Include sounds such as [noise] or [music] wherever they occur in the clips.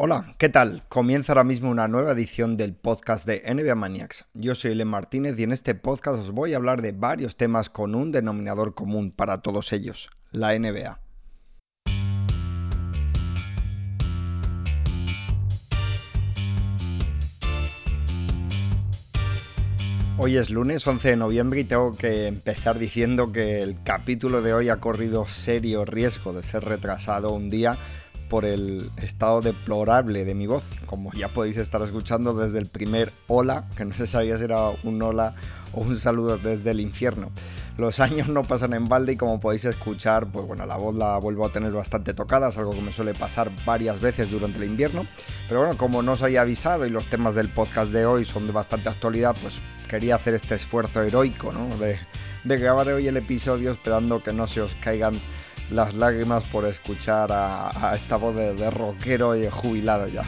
Hola, ¿qué tal? Comienza ahora mismo una nueva edición del podcast de NBA Maniacs. Yo soy Len Martínez y en este podcast os voy a hablar de varios temas con un denominador común para todos ellos, la NBA. Hoy es lunes 11 de noviembre y tengo que empezar diciendo que el capítulo de hoy ha corrido serio riesgo de ser retrasado un día por el estado deplorable de mi voz. Como ya podéis estar escuchando desde el primer hola, que no se sabía si era un hola o un saludo desde el infierno. Los [laughs] años no pasan en balde y como podéis escuchar, pues bueno, la voz la vuelvo a tener bastante tocada, es algo que me suele pasar varias veces durante el invierno. Pero bueno, como no os había avisado y los temas del podcast de hoy son de bastante actualidad, pues quería hacer este esfuerzo heroico, ¿no? De, de grabar hoy el episodio esperando que no se os caigan las lágrimas por escuchar a, esta voz de, de rockero y jubilado ya.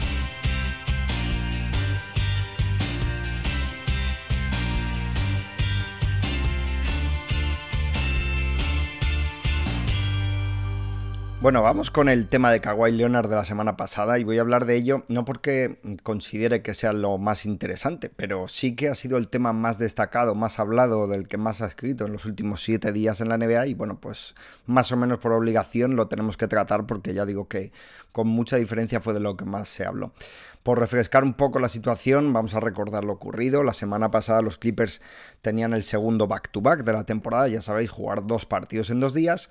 Bueno, vamos con el tema de Kawhi Leonard de la semana pasada y voy a hablar de ello no porque considere que sea lo más interesante, pero sí que ha sido el tema más destacado, más hablado, del que más ha escrito en los últimos siete días en la NBA y bueno, pues más o menos por obligación lo tenemos que tratar porque ya digo que con mucha diferencia fue de lo que más se habló. Por refrescar un poco la situación, vamos a recordar lo ocurrido. La semana pasada los Clippers tenían el segundo back-to-back de la temporada, ya sabéis, jugar dos partidos en dos días.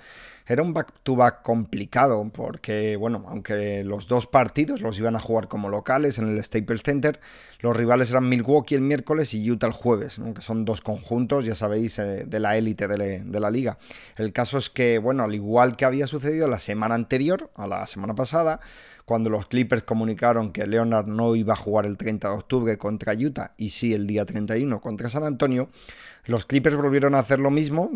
Era un back-to-back complicado porque, bueno, aunque los dos partidos los iban a jugar como locales en el Staples Center, los rivales eran Milwaukee el miércoles y Utah el jueves, que son dos conjuntos, ya sabéis, eh, de la élite de, de la liga. El caso es que, bueno, al igual que había sucedido la semana anterior, a la semana pasada, cuando los Clippers comunicaron que Leonard no iba a jugar el 30 de octubre contra Utah y sí el día 31 contra San Antonio, los Clippers volvieron a hacer lo mismo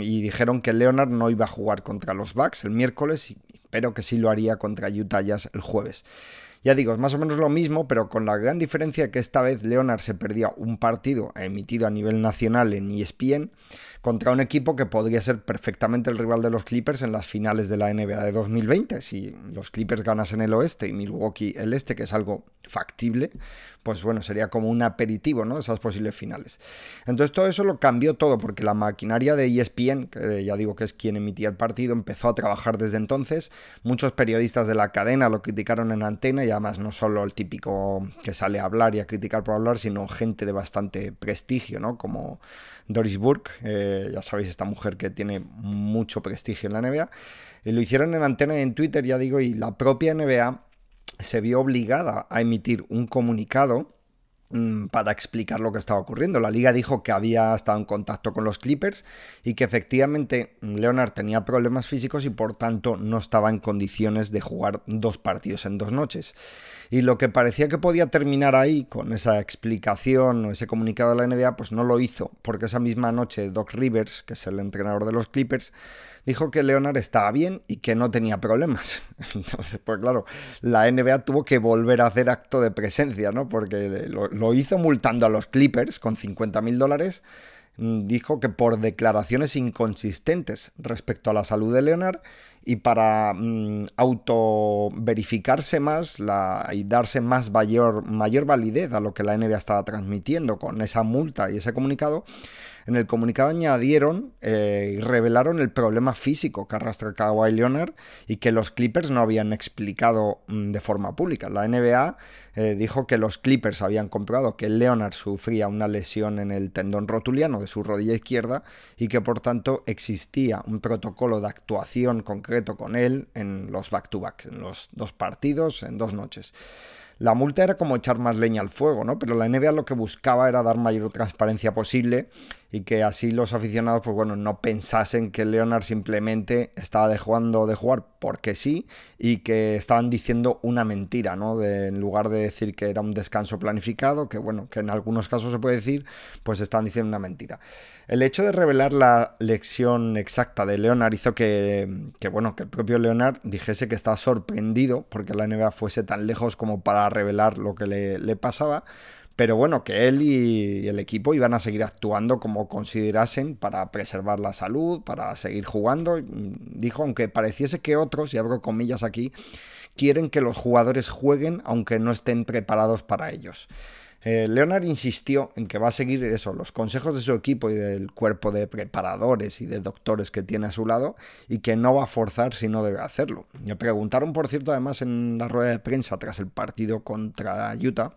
y dijeron que Leonard no iba a jugar contra los Bucks el miércoles, pero que sí lo haría contra Utah Jazz el jueves. Ya digo, es más o menos lo mismo, pero con la gran diferencia que esta vez Leonard se perdía un partido emitido a nivel nacional en ESPN contra un equipo que podría ser perfectamente el rival de los Clippers en las finales de la NBA de 2020. Si los Clippers ganasen el oeste y Milwaukee el este, que es algo factible, pues bueno, sería como un aperitivo, ¿no? Esas posibles finales. Entonces todo eso lo cambió todo porque la maquinaria de ESPN, que ya digo que es quien emitía el partido, empezó a trabajar desde entonces. Muchos periodistas de la cadena lo criticaron en antena y además no solo el típico que sale a hablar y a criticar por hablar, sino gente de bastante prestigio, ¿no? Como Doris Burke, eh, ya sabéis, esta mujer que tiene mucho prestigio en la NBA. Y lo hicieron en antena y en Twitter, ya digo, y la propia NBA se vio obligada a emitir un comunicado Mm, para explicar lo que estaba ocurriendo. La liga dijo que había estado en contacto con los Clippers y que efectivamente Leonard tenía problemas físicos y por tanto no estaba en condiciones de jugar dos partidos en dos noches. Y lo que parecía que podía terminar ahí con esa explicación o ese comunicado de la NBA, pues no lo hizo, porque esa misma noche Doc Rivers, que es el entrenador de los Clippers, dijo que Leonard estaba bien y que no tenía problemas. [laughs] Entonces, pues claro, la NBA tuvo que volver a hacer acto de presencia, ¿no? Porque lo, hizo multando a los Clippers con 50 mil dólares. Mm, dijo que por declaraciones inconsistentes respecto a la salud de Leonard y para mm, auto verificarse más y darse más mayor, mayor validez a lo que la NBA estaba transmitiendo con esa multa y ese comunicado, en el comunicado añadieron eh, y revelaron el problema físico que arrastra Kawhi Leonard y que los Clippers no habían explicado mm, de forma pública. La NBA eh, dijo que los Clippers habían comprobado que Leonard sufría una lesión en el tendón rotuliano de su rodilla izquierda y que por tanto existía un protocolo de actuación concreto con él en los back-to-back, en los dos partidos, en dos noches. La multa era como echar más leña al fuego, ¿no? Pero la NBA lo que buscaba era dar mayor transparencia posible y que así los aficionados, pues bueno, no pensasen que Leonard simplemente estaba dejando de jugar porque sí y que estaban diciendo una mentira, ¿no? En lugar de decir que era un descanso planificado, que bueno, que en algunos casos se puede decir, pues estaban diciendo una mentira. El hecho de revelar la lección exacta de Leonard hizo que, que bueno, que el propio Leonard dijese que estaba sorprendido porque la NBA fuese tan lejos como para revelar lo que le pasaba pero bueno, que él y el equipo iban a seguir actuando como considerasen para preservar la salud, para seguir jugando. Dijo, aunque pareciese que otros, y abro comillas aquí, quieren que los jugadores jueguen aunque no estén preparados para ellos. Eh, Leonard insistió en que va a seguir eso, los consejos de su equipo y del cuerpo de preparadores y de doctores que tiene a su lado y que no va a forzar si no debe hacerlo. Me preguntaron, por cierto, además en la rueda de prensa tras el partido contra Utah,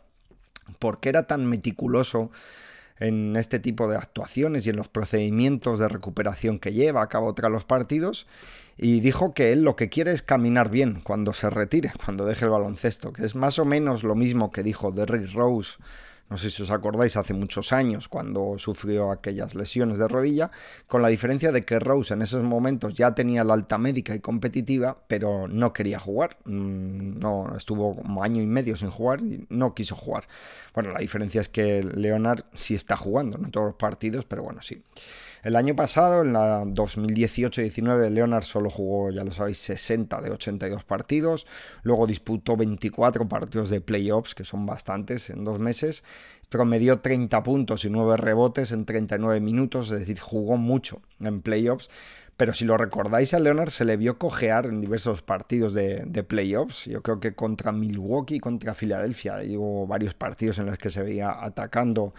por qué era tan meticuloso en este tipo de actuaciones y en los procedimientos de recuperación que lleva a cabo tras los partidos y dijo que él lo que quiere es caminar bien cuando se retire, cuando deje el baloncesto, que es más o menos lo mismo que dijo Derrick Rose no sé si os acordáis, hace muchos años cuando sufrió aquellas lesiones de rodilla, con la diferencia de que Rose en esos momentos ya tenía la alta médica y competitiva, pero no quería jugar, mm, no estuvo como año y medio sin jugar y no quiso jugar. Bueno, la diferencia es que Leonard sí está jugando, no en todos los partidos, pero bueno, sí. El año pasado, en la 2018-19, Leonard solo jugó, ya lo sabéis, 60 de 82 partidos. Luego disputó 24 partidos de playoffs, que son bastantes en dos meses. Promedió 30 puntos y 9 rebotes en 39 minutos, es decir, jugó mucho en playoffs. Pero si lo recordáis, a Leonard se le vio cojear en diversos partidos de, playoffs. Yo creo que contra Milwaukee y contra Filadelfia. Hubo varios partidos en los que se veía atacando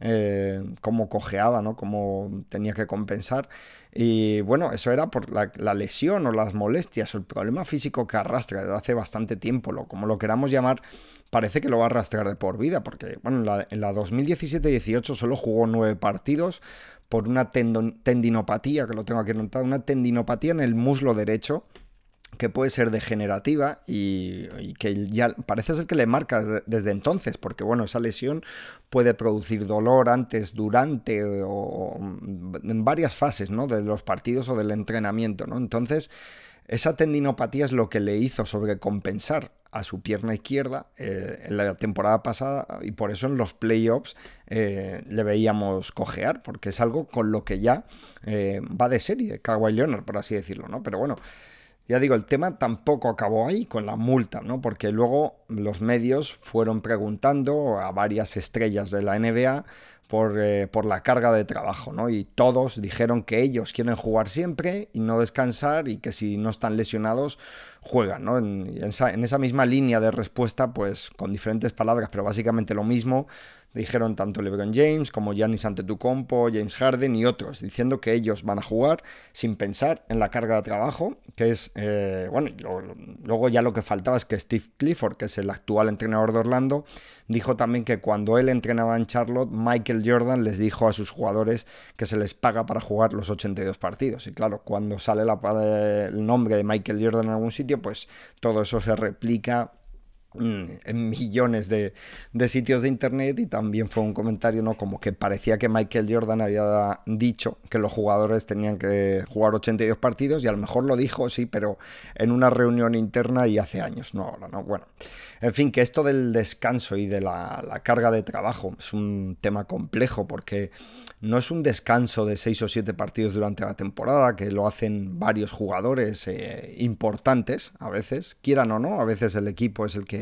eh, cómo cojeaba, ¿no? Cómo tenía que compensar. Y bueno, eso era por la, lesión o las molestias o el problema físico que arrastra desde hace bastante tiempo, lo, como lo queramos llamar, parece que lo va a arrastrar de por vida, porque bueno, en la, en la 2017-18 solo jugó nueve partidos, por una tendinopatía, que lo tengo aquí anotado, una tendinopatía en el muslo derecho que puede ser degenerativa y, que ya parece ser que le marca desde entonces, porque bueno, esa lesión puede producir dolor antes, durante o, en varias fases ¿no? de los partidos o del entrenamiento. ¿no? Entonces, esa tendinopatía es lo que le hizo sobrecompensar a su pierna izquierda eh, en la temporada pasada y por eso en los playoffs eh, le veíamos cojear, porque es algo con lo que ya eh, va de serie, Kawhi Leonard, por así decirlo, ¿no? Pero bueno, ya digo, el tema tampoco acabó ahí con la multa, ¿no? Porque luego los medios fueron preguntando a varias estrellas de la NBA eh, por, la carga de trabajo, ¿no? Y todos dijeron que ellos quieren jugar siempre y no descansar y que si no están lesionados juegan, ¿no? En, esa, en esa misma línea de respuesta, pues con diferentes palabras, pero básicamente lo mismo, dijeron tanto LeBron James como Giannis Antetokounmpo, James Harden y otros, diciendo que ellos van a jugar sin pensar en la carga de trabajo, que es, eh, bueno, luego ya lo que faltaba es que Steve Clifford, que es el actual entrenador de Orlando, dijo también que cuando él entrenaba en Charlotte, Michael Jordan les dijo a sus jugadores que se les paga para jugar los 82 partidos. Y claro, cuando sale el nombre de Michael Jordan en algún sitio, pues todo eso se replica en millones de, sitios de internet y también fue un comentario no como que parecía que Michael Jordan había dicho que los jugadores tenían que jugar 82 partidos y a lo mejor lo dijo sí pero en una reunión interna y hace años no ahora no bueno en fin que esto del descanso y de la, la carga de trabajo es un tema complejo porque no es un descanso de 6 o 7 partidos durante la temporada, que lo hacen varios jugadores eh, importantes a veces, quieran o no, a veces el equipo es el que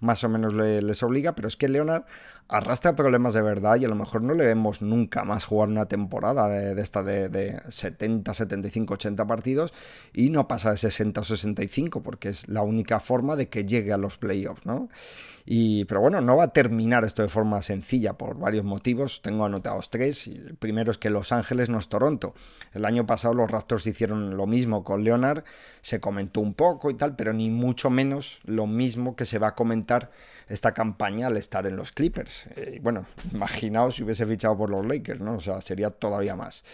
más o menos les obliga, pero es que Leonard arrastra problemas de verdad y a lo mejor no le vemos nunca más jugar una temporada de, esta de, de, 70, 75, 80 partidos y no pasa de 60 o 65 porque es la única forma de que llegue a los playoffs, ¿no? Y, pero bueno, no va a terminar esto de forma sencilla por varios motivos. Tengo anotados tres. El primero es que Los Ángeles no es Toronto. El año pasado los Raptors hicieron lo mismo con Leonard. Se comentó un poco y tal, pero ni mucho menos lo mismo que se va a comentar comentar esta campaña al estar en los Clippers. Eh, bueno, imaginaos si hubiese fichado por los Lakers, ¿no? O sea, sería todavía más.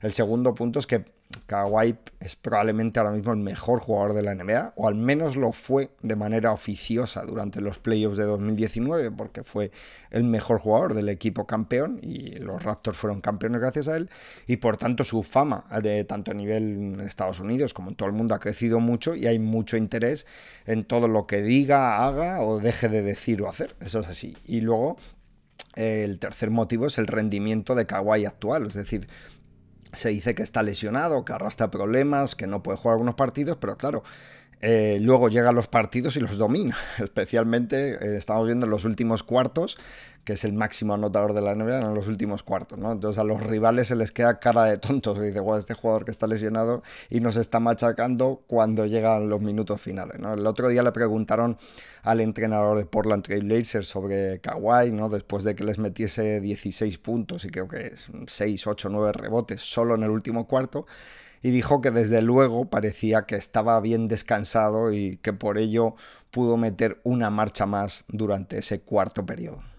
El segundo punto es que Kawhi es probablemente ahora mismo el mejor jugador de la NBA, o al menos lo fue de manera oficiosa durante los playoffs de 2019, porque fue el mejor jugador del equipo campeón y los Raptors fueron campeones gracias a él, y por tanto su fama, de tanto a nivel en Estados Unidos como en todo el mundo, ha crecido mucho y hay mucho interés en todo lo que diga, haga o deje de decir o hacer. Eso es así. Y luego el tercer motivo es el rendimiento de Kawhi actual, es decir, se dice que está lesionado, que arrastra problemas, que no puede jugar algunos partidos, pero claro, eh, luego llegan los partidos y los domina. [laughs] Especialmente eh, estamos viendo en los últimos cuartos, que es el máximo anotador de la NBA en los últimos cuartos. ¿no? Entonces a los rivales se les queda cara de tontos. Dice, guau, este jugador que está lesionado y nos está machacando cuando llegan los minutos finales. ¿no? El otro día le preguntaron al entrenador de Portland Trail Blazers sobre Kawhi, ¿no? después de que les metiese 16 puntos y creo que 6, 8, 9 rebotes solo en el último cuarto y dijo que desde luego parecía que estaba bien descansado y que por ello pudo meter una marcha más durante ese cuarto periodo.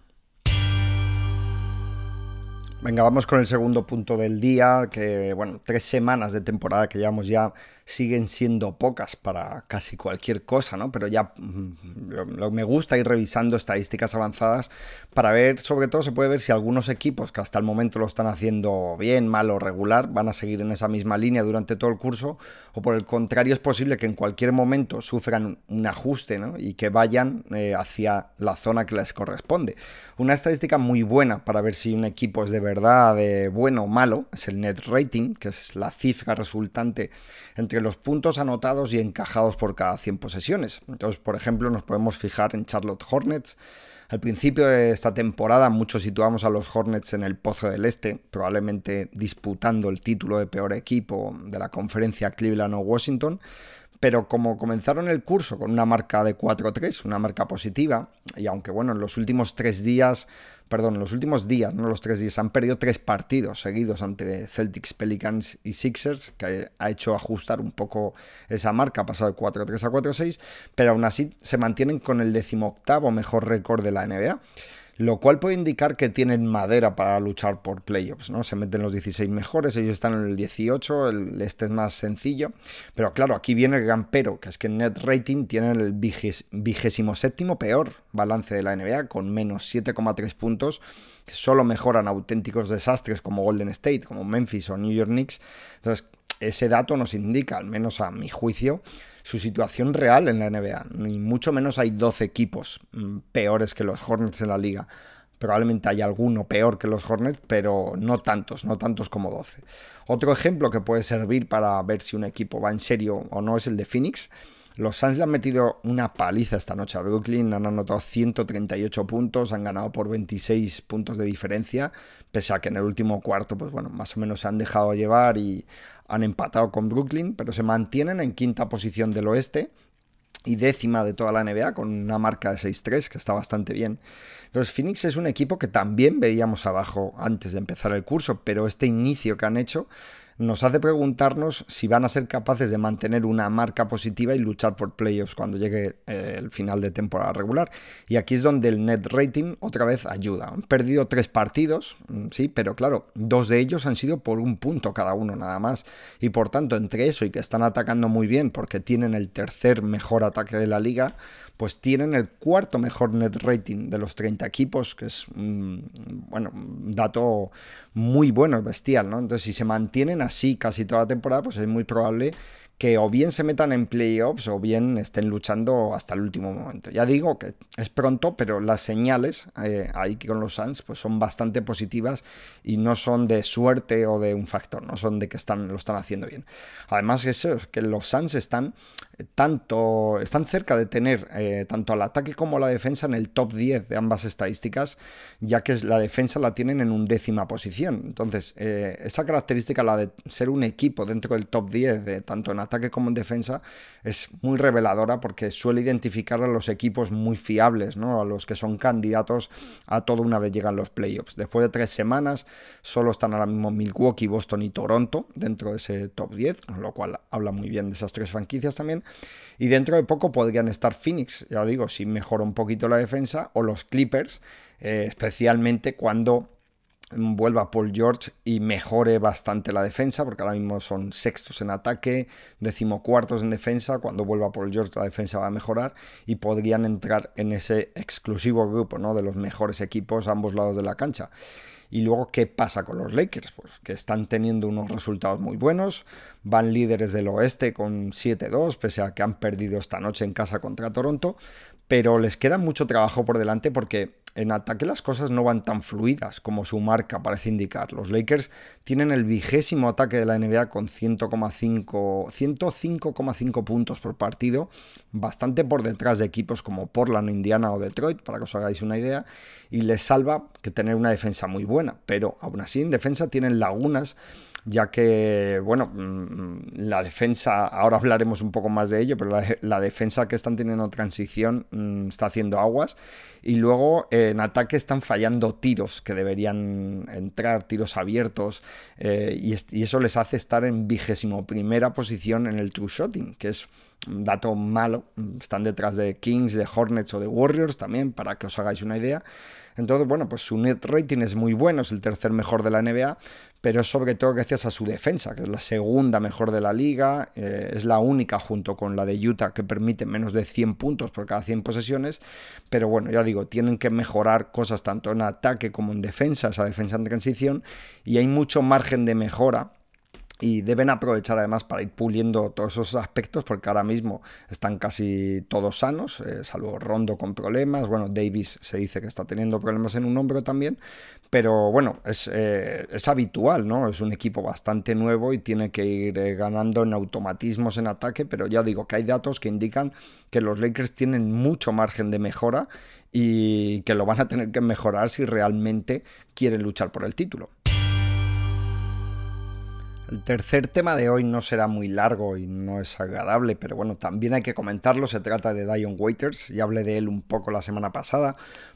Venga, vamos con el segundo punto del día, que bueno, tres semanas de temporada que llevamos ya siguen siendo pocas para casi cualquier cosa, ¿no? Pero ya mm, me gusta ir revisando estadísticas avanzadas para ver, sobre todo se puede ver si algunos equipos que hasta el momento lo están haciendo bien, mal o regular, van a seguir en esa misma línea durante todo el curso, o por el contrario es posible que en cualquier momento sufran un ajuste, ¿no? Y que vayan eh, hacia la zona que les corresponde. Una estadística muy buena para ver si un equipo es de verdad de bueno o malo es el net rating, que es la cifra resultante entre los puntos anotados y encajados por cada 100 posesiones. Entonces, por ejemplo, nos podemos fijar en Charlotte Hornets. Al principio de esta temporada muchos situamos a los Hornets en el Pozo del Este, probablemente disputando el título de peor equipo de la conferencia Cleveland o Washington, pero como comenzaron el curso con una marca de 4-3, una marca positiva, y aunque bueno, en los últimos tres días, perdón, los últimos días, no los tres días, han perdido tres partidos seguidos ante Celtics, Pelicans y Sixers, que ha hecho ajustar un poco esa marca, ha pasado de 4-3 a 4-6, pero aún así se mantienen con el decimoctavo mejor récord de la NBA lo cual puede indicar que tienen madera para luchar por playoffs, ¿no? Se meten los 16 mejores, ellos están en el 18, el, este es más sencillo, pero claro, aquí viene el gran pero, que es que en net rating tienen el vigésimo séptimo peor balance de la NBA, con menos 7,3 puntos, que solo mejoran auténticos desastres como Golden State, como Memphis o New York Knicks, entonces ese dato nos indica, al menos a mi juicio, su situación real en la NBA. Ni mucho menos hay 12 equipos mm, peores que los Hornets en la liga. Probablemente hay alguno peor que los Hornets, pero no tantos, no tantos como 12. Otro ejemplo que puede servir para ver si un equipo va en serio o no es el de Phoenix. Los Suns le han metido una paliza esta noche a Brooklyn, han anotado 138 puntos, han ganado por 26 puntos de diferencia, pese a que en el último cuarto, pues bueno, más o menos se han dejado llevar y han empatado con Brooklyn, pero se mantienen en quinta posición del oeste y décima de toda la NBA con una marca de 6-3 que está bastante bien. Entonces Phoenix es un equipo que también veíamos abajo antes de empezar el curso, pero este inicio que han hecho nos hace preguntarnos si van a ser capaces de mantener una marca positiva y luchar por playoffs cuando llegue eh, el final de temporada regular. Y aquí es donde el net rating otra vez ayuda. Han perdido tres partidos, mm, sí, pero claro, dos de ellos han sido por un punto cada uno nada más. Y por tanto, entre eso y que están atacando muy bien porque tienen el tercer mejor ataque de la liga, pues tienen el cuarto mejor net rating de los 30 equipos, que es un, bueno, un dato muy bueno, bestial, ¿no? Entonces, si se mantienen así casi toda la temporada, pues es muy probable que o bien se metan en playoffs o bien estén luchando hasta el último momento. Ya digo que es pronto, pero las señales eh, ahí con los Suns pues son bastante positivas y no son de suerte o de un factor, no son de que están, lo están haciendo bien. Además eso, que los Suns están tanto están cerca de tener eh, tanto al ataque como la defensa en el top 10 de ambas estadísticas, ya que la defensa la tienen en un décima posición. Entonces, eh, esa característica, la de ser un equipo dentro del top 10, de, tanto en ataque como en defensa, es muy reveladora porque suele identificar a los equipos muy fiables, ¿no? a los que son candidatos a todo una vez llegan los playoffs. Después de tres semanas, solo están ahora mismo Milwaukee, Boston y Toronto dentro de ese top 10, con lo cual habla muy bien de esas tres franquicias también. Y dentro de poco podrían estar Phoenix, ya digo, si mejora un poquito la defensa, o los Clippers, eh, especialmente cuando vuelva Paul George y mejore bastante la defensa, porque ahora mismo son sextos en ataque, decimocuartos en defensa, cuando vuelva Paul George la defensa va a mejorar y podrían entrar en ese exclusivo grupo ¿no? de los mejores equipos a ambos lados de la cancha. Y luego, ¿qué pasa con los Lakers? Pues que están teniendo unos resultados muy buenos, van líderes del oeste con 7-2, pese a que han perdido esta noche en casa contra Toronto, pero les queda mucho trabajo por delante porque en ataque las cosas no van tan fluidas como su marca parece indicar. Los Lakers tienen el vigésimo ataque de la NBA con 105,5 puntos por partido, bastante por detrás de equipos como Portland, Indiana o Detroit, para que os hagáis una idea, y les salva que tener una defensa muy buena, pero aún así en defensa tienen lagunas ya que, bueno, mm, la defensa, ahora hablaremos un poco más de ello, pero la, defensa que están teniendo transición mm, está haciendo aguas. Y luego en ataque están fallando tiros que deberían entrar, tiros abiertos, eh, y, eso les hace estar en vigésimo primera posición en el true shotting, que es un dato malo. Están detrás de Kings, de Hornets o de Warriors también, para que os hagáis una idea. Entonces, bueno, pues su net rating es muy bueno, es el tercer mejor de la NBA, pero sobre todo gracias a su defensa, que es la segunda mejor de la liga, eh, es la única junto con la de Utah que permite menos de 100 puntos por cada 100 posesiones, pero bueno, ya digo, tienen que mejorar cosas tanto en ataque como en defensa, esa defensa en transición, y hay mucho margen de mejora y deben aprovechar además para ir puliendo todos esos aspectos porque ahora mismo están casi todos sanos, eh, salvo Rondo con problemas, bueno, Davis se dice que está teniendo problemas en un hombro también, pero bueno, es, eh, es habitual, ¿no? Es un equipo bastante nuevo y tiene que ir eh, ganando en automatismos en ataque, pero ya digo que hay datos que indican que los Lakers tienen mucho margen de mejora y que lo van a tener que mejorar si realmente quieren luchar por el título. El tercer tema de hoy no será muy largo y no es agradable, pero bueno, también hay que comentarlo. Se trata de Dion Waiters, ya hablé de él un poco la semana pasada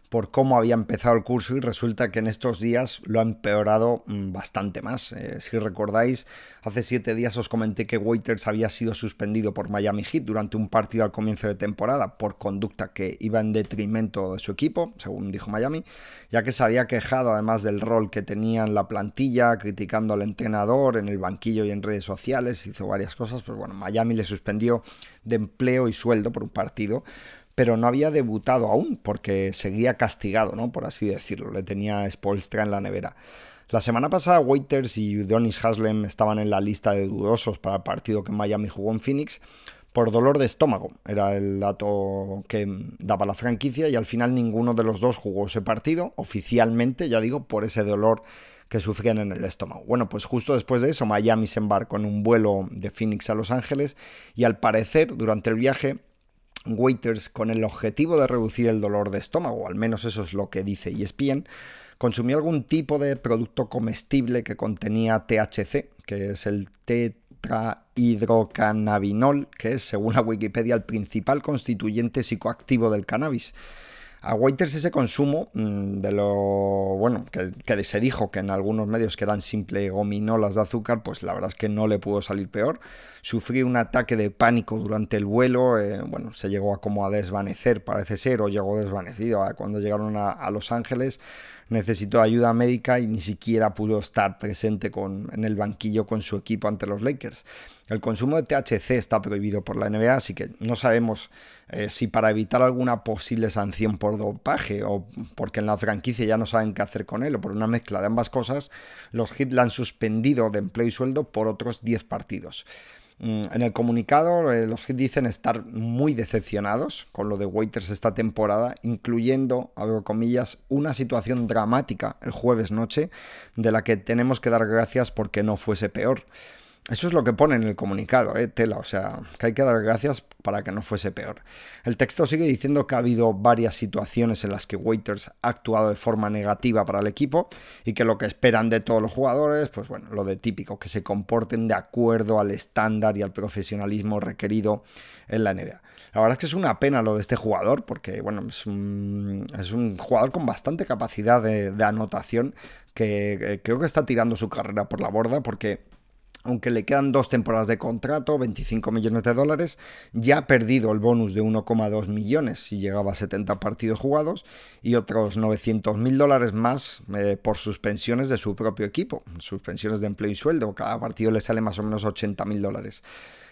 por cómo había empezado el curso y resulta que en estos días lo ha empeorado mm, bastante más. Eh, si recordáis, hace siete días os comenté que Waiters había sido suspendido por Miami Heat durante un partido al comienzo de temporada por conducta que iba en detrimento de su equipo, según dijo Miami, ya que se había quejado además del rol que tenía en la plantilla, criticando al entrenador en el banquillo y en redes sociales, hizo varias cosas, pues bueno, Miami le suspendió de empleo y sueldo por un partido pero no había debutado aún porque seguía castigado, ¿no? Por así decirlo, le tenía Spolstra en la nevera. La semana pasada Waiters y Donis Haslem estaban en la lista de dudosos para el partido que Miami jugó en Phoenix por dolor de estómago. Era el dato que daba la franquicia y al final ninguno de los dos jugó ese partido oficialmente, ya digo, por ese dolor que sufrían en el estómago. Bueno, pues justo después de eso Miami se embarcó en un vuelo de Phoenix a Los Ángeles y al parecer durante el viaje Waiters con el objetivo de reducir el dolor de estómago, al menos eso es lo que dice ESPN, consumió algún tipo de producto comestible que contenía THC, que es el tetrahidrocannabinol, que es, según la Wikipedia, el principal constituyente psicoactivo del cannabis. A Waiters ese consumo mm, de lo bueno que, se dijo que en algunos medios que eran simple gominolas de azúcar, pues la verdad es que no le pudo salir peor. Sufrió un ataque de pánico durante el vuelo, eh, bueno, se llegó a como a desvanecer, parece ser, o llegó desvanecido cuando llegaron a Los Ángeles necesitó ayuda médica y ni siquiera pudo estar presente con, en el banquillo con su equipo ante los Lakers. El consumo de THC está prohibido por la NBA, así que no sabemos eh, si para evitar alguna posible sanción por dopaje o porque en la franquicia ya no saben qué hacer con él o por una mezcla de ambas cosas, los Heat la han suspendido de empleo y sueldo por otros 10 partidos. Mm, en el comunicado, eh, los Heat dicen estar muy decepcionados con lo de Waiters esta temporada, incluyendo, abro comillas, una situación dramática el jueves noche, de la que tenemos que dar gracias porque no fuese peor. Eso es lo que pone en el comunicado, ¿eh? tela, o sea, que hay que dar gracias para que no fuese peor. El texto sigue diciendo que ha habido varias situaciones en las que Waiters ha actuado de forma negativa para el equipo y que lo que esperan de todos los jugadores, pues bueno, lo de típico, que se comporten de acuerdo al estándar y al profesionalismo requerido en la NBA. La verdad es que es una pena lo de este jugador, porque bueno, es un, jugador con bastante capacidad de, de anotación que creo que está tirando su carrera por la borda porque aunque le quedan dos temporadas de contrato, 25 millones de dólares, ya ha perdido el bonus de 1,2 millones si llegaba a 70 partidos jugados y otros 900 mil dólares más eh, por suspensiones de su propio equipo, suspensiones de empleo y sueldo, cada partido le sale más o menos 80 mil dólares.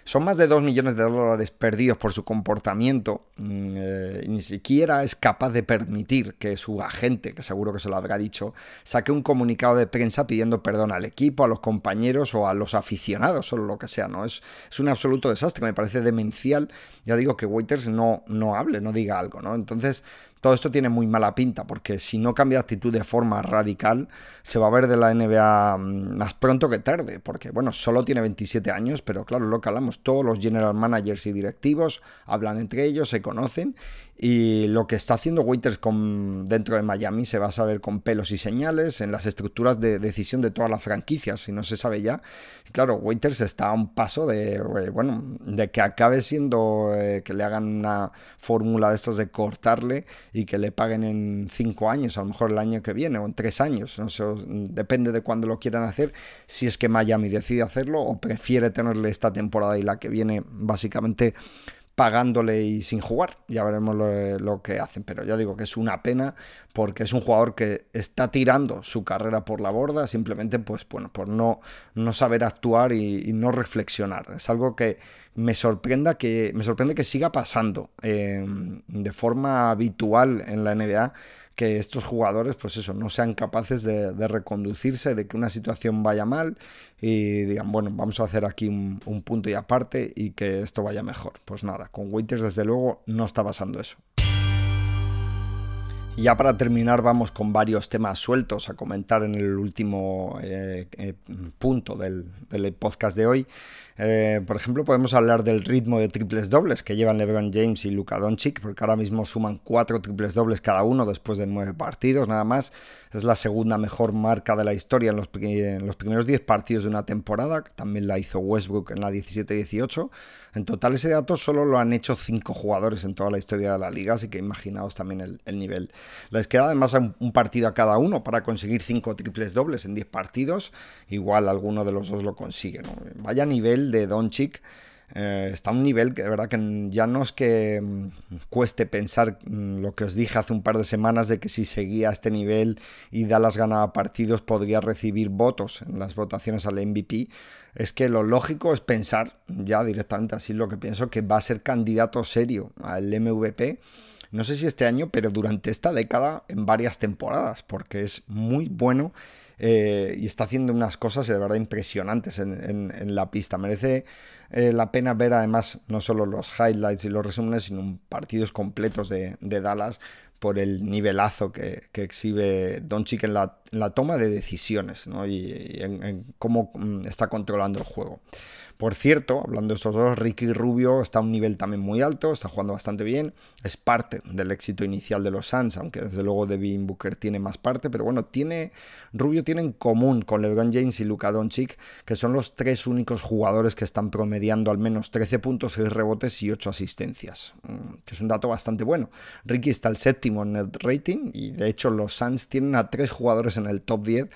Son más de 2 millones de dólares perdidos por su comportamiento. Mm, eh, ni siquiera es capaz de permitir que su agente, que seguro que se lo habrá dicho, saque un comunicado de prensa pidiendo perdón al equipo, a los compañeros o a los aficionados o lo que sea. ¿no? Es, es un absoluto desastre. Me parece demencial. Ya digo que Waiters no, no hable, no diga algo. ¿no? Entonces, todo esto tiene muy mala pinta, porque si no cambia actitud de forma radical, se va a ver de la NBA mm, más pronto que tarde, porque bueno, solo tiene 27 años, pero claro, lo que hablamos, todos los general managers y directivos hablan entre ellos, se conocen, y lo que está haciendo Waiters con, dentro de Miami se va a saber con pelos y señales en las estructuras de decisión de todas las franquicias, si no se sabe ya. claro, Waiters está a un paso de, eh, bueno, de que acabe siendo eh, que le hagan una fórmula de estos de cortarle y que le paguen en cinco años, a lo mejor el año que viene o en tres años. No sé, depende de cuándo lo quieran hacer, si es que Miami decide hacerlo o prefiere tenerle esta temporada y la que viene básicamente pagándole y sin jugar. Ya veremos lo, que hacen. Pero ya digo que es una pena porque es un jugador que está tirando su carrera por la borda simplemente pues bueno, por no, no saber actuar y, no reflexionar. Es algo que me sorprenda que me sorprende que siga pasando eh, de forma habitual en la NBA que estos jugadores, pues eso, no sean capaces de, reconducirse, de que una situación vaya mal y digan, bueno, vamos a hacer aquí un, un, punto y aparte y que esto vaya mejor. Pues nada, con Waiters desde luego no está pasando eso. Y ya para terminar vamos con varios temas sueltos a comentar en el último eh, eh, punto del, podcast de hoy. Eh, por ejemplo, podemos hablar del ritmo de triples dobles que llevan LeBron James y Luka Doncic, porque ahora mismo suman cuatro triples dobles cada uno después de nueve partidos, nada más. Es la segunda mejor marca de la historia en los, primeros diez partidos de una temporada. También la hizo Westbrook en la 17-18. En total ese dato solo lo han hecho cinco jugadores en toda la historia de la liga, así que imaginaos también el, nivel. Les queda además un, partido a cada uno para conseguir cinco triples dobles en 10 partidos. Igual alguno de los dos lo consigue. Vaya nivel de Doncic. Eh, está un nivel que de verdad que ya no es que mm, cueste pensar mm, lo que os dije hace un par de semanas de que si seguía a este nivel y Dallas ganaba partidos podría recibir votos en las votaciones al MVP. Es que lo lógico es pensar, ya directamente así lo que pienso, que va a ser candidato serio al MVP. No sé si este año, pero durante esta década en varias temporadas, porque es muy bueno eh, y está haciendo unas cosas de verdad impresionantes en, la pista. Merece eh, la pena ver además no solo los highlights y los resúmenes, sino partidos completos de, Dallas por el nivelazo que, exhibe Doncic en la, en la toma de decisiones y, en, cómo mm, está controlando el juego. Por cierto, hablando de estos dos, Ricky Rubio está a un nivel también muy alto, está jugando bastante bien, es parte del éxito inicial de los Suns, aunque desde luego Devin Booker tiene más parte, pero bueno, tiene Rubio tiene en común con LeBron James y Luka Doncic, que son los tres únicos jugadores que están promediando al menos 13 puntos, 6 rebotes y 8 asistencias, mm, que es un dato bastante bueno. Ricky está el séptimo en net rating y de hecho los Suns tienen a tres jugadores en el top 10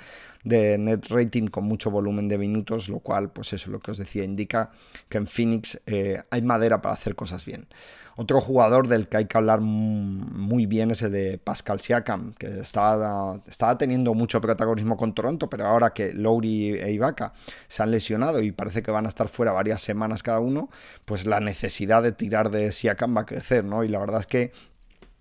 de net rating con mucho volumen de minutos, lo cual, pues eso, lo que os decía, indica que en Phoenix eh, hay madera para hacer cosas bien. Otro jugador del que hay que hablar muy bien es el de Pascal Siakam, que estaba, estaba teniendo mucho protagonismo con Toronto, pero ahora que Lowry e Ibaka se han lesionado y parece que van a estar fuera varias semanas cada uno, pues la necesidad de tirar de Siakam va a crecer, ¿no? Y la verdad es que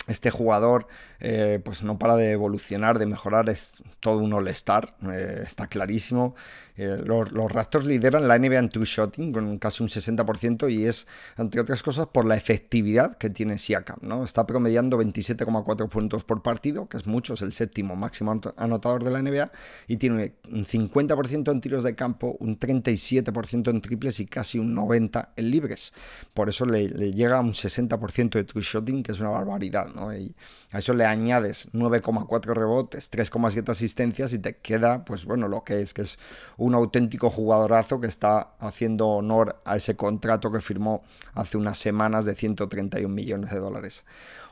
este jugador eh, pues no para de evolucionar, de mejorar, es todo un all-star, eh, está clarísimo. Eh, los, Raptors lideran la NBA en two-shotting con casi un 60% y es, entre otras cosas, por la efectividad que tiene Siakam. ¿no? Está promediando 27,4 puntos por partido, que es mucho, es el séptimo máximo anotador de la NBA, y tiene un 50% en tiros de campo, un 37% en triples y casi un 90% en libres. Por eso le, llega a un 60% de two-shotting, que es una barbaridad. ¿no? Y a eso le añades 9,4 rebotes, 3,7 asistencias y te queda, pues bueno, lo que es, que es un auténtico jugadorazo que está haciendo honor a ese contrato que firmó hace unas semanas de 131 millones de dólares.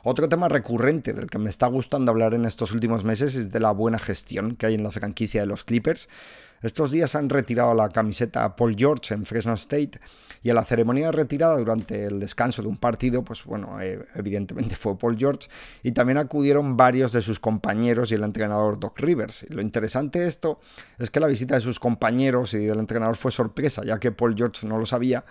Otro tema recurrente del que me está gustando hablar en estos últimos meses es de la buena gestión que hay en la franquicia de los Clippers. Estos días han retirado la camiseta Paul George en Fresno State y en la ceremonia de retirada durante el descanso de un partido, pues bueno, eh, evidentemente fue Paul George y también acudieron varios de sus compañeros y el entrenador Doc Rivers. Lo interesante de esto es que la visita de sus compañeros y del entrenador fue sorpresa, ya que Paul George no lo sabía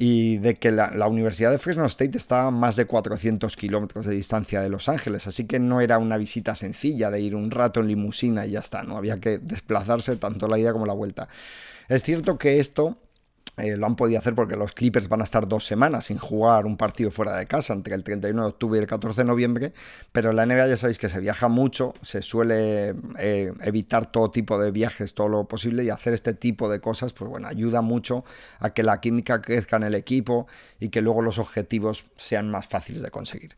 y de que la, Universidad de Fresno State está a más de 400 kilómetros de distancia de Los Ángeles, así que no era una visita sencilla de ir un rato en limusina y ya está, no había que desplazarse tanto la ida como la vuelta. Es cierto que esto eh, lo han podido hacer porque los Clippers van a estar dos semanas sin jugar un partido fuera de casa entre el 31 de octubre y el 14 de noviembre, pero en la NBA ya sabéis que se viaja mucho, se suele eh, evitar todo tipo de viajes, todo lo posible y hacer este tipo de cosas, pues bueno, ayuda mucho a que la química crezca en el equipo y que luego los objetivos sean más fáciles de conseguir.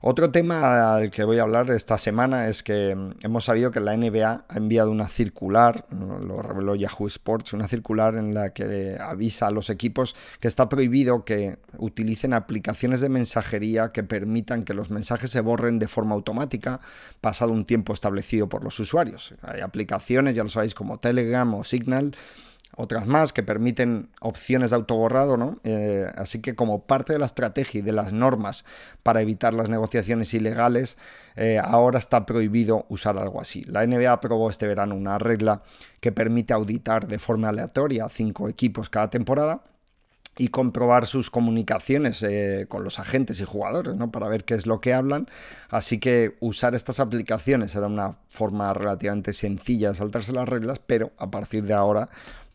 Otro tema al que voy a hablar esta semana es que mm, hemos sabido que la NBA ha enviado una circular, lo reveló Yahoo Sports, una circular en la que avisa a los equipos que está prohibido que utilicen aplicaciones de mensajería que permitan que los mensajes se borren de forma automática pasado un tiempo establecido por los usuarios. Hay aplicaciones, ya lo sabéis, como Telegram o Signal, otras más que permiten opciones de autoborrado, ¿no? Eh, así que como parte de la estrategia y de las normas para evitar las negociaciones ilegales, eh, ahora está prohibido usar algo así. La NBA aprobó este verano una regla que permite auditar de forma aleatoria a cinco equipos cada temporada y comprobar sus comunicaciones eh, con los agentes y jugadores, ¿no? Para ver qué es lo que hablan. Así que usar estas aplicaciones era una forma relativamente sencilla de saltarse las reglas, pero a partir de ahora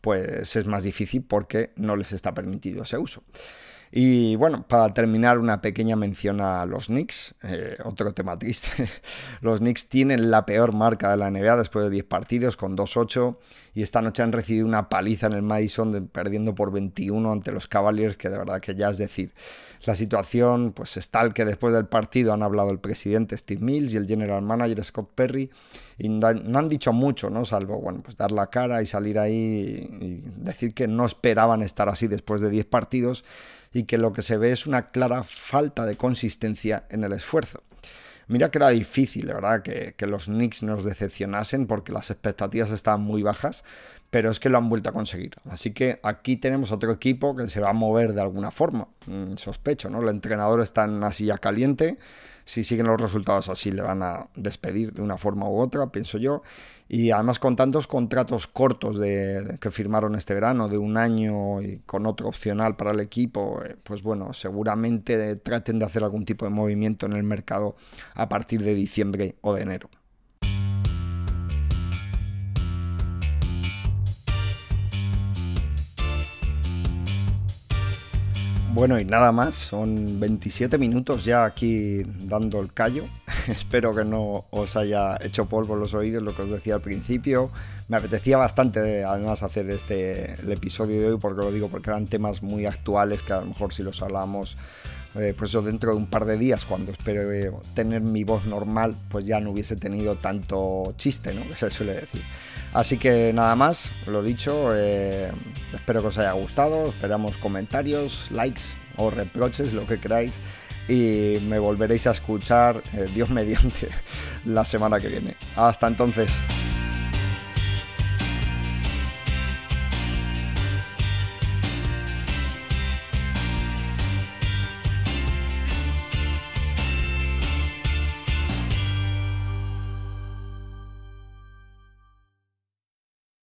pues es más difícil porque no les está permitido ese uso. Y bueno, para terminar, una pequeña mención a los Knicks, eh, otro tema [laughs] triste. los Knicks tienen la peor marca de la NBA después de 10 partidos con 2-8 y esta noche han recibido una paliza en el Madison perdiendo por 21 ante los Cavaliers, que de verdad que ya es decir, la situación pues es tal que después del partido han hablado el presidente Steve Mills y el general manager Scott Perry y no han dicho mucho, ¿no? Salvo, bueno, pues dar la cara y salir ahí y decir que no esperaban estar así después de 10 partidos y que lo que se ve es una clara falta de consistencia en el esfuerzo. Mira que era difícil, verdad, que, que, los Knicks nos decepcionasen porque las expectativas estaban muy bajas, pero es que lo han vuelto a conseguir. Así que aquí tenemos otro equipo que se va a mover de alguna forma, mm, sospecho, ¿no? El entrenador está en una silla caliente, si siguen los resultados así le van a despedir de una forma u otra, pienso yo. Y además con tantos contratos cortos que firmaron este verano, de un año y con otro opcional para el equipo, eh, pues bueno, seguramente traten de hacer algún tipo de movimiento en el mercado a partir de diciembre o de enero. Bueno, y nada más, son 27 minutos ya aquí dando el callo. [laughs] Espero que no os haya hecho polvo los oídos lo que os decía al principio. Me apetecía bastante además hacer este el episodio de hoy porque lo digo porque eran temas muy actuales que a lo mejor si los hablamos eh, pues eso dentro de un par de días, cuando espero eh, tener mi voz normal, pues ya no hubiese tenido tanto chiste, ¿no? [laughs] Que se suele decir. Así que nada más, lo dicho, eh, espero que os haya gustado, esperamos comentarios, likes o reproches, lo que queráis. Y me volveréis a escuchar, Dios [laughs] mediante, la semana que viene. Hasta entonces.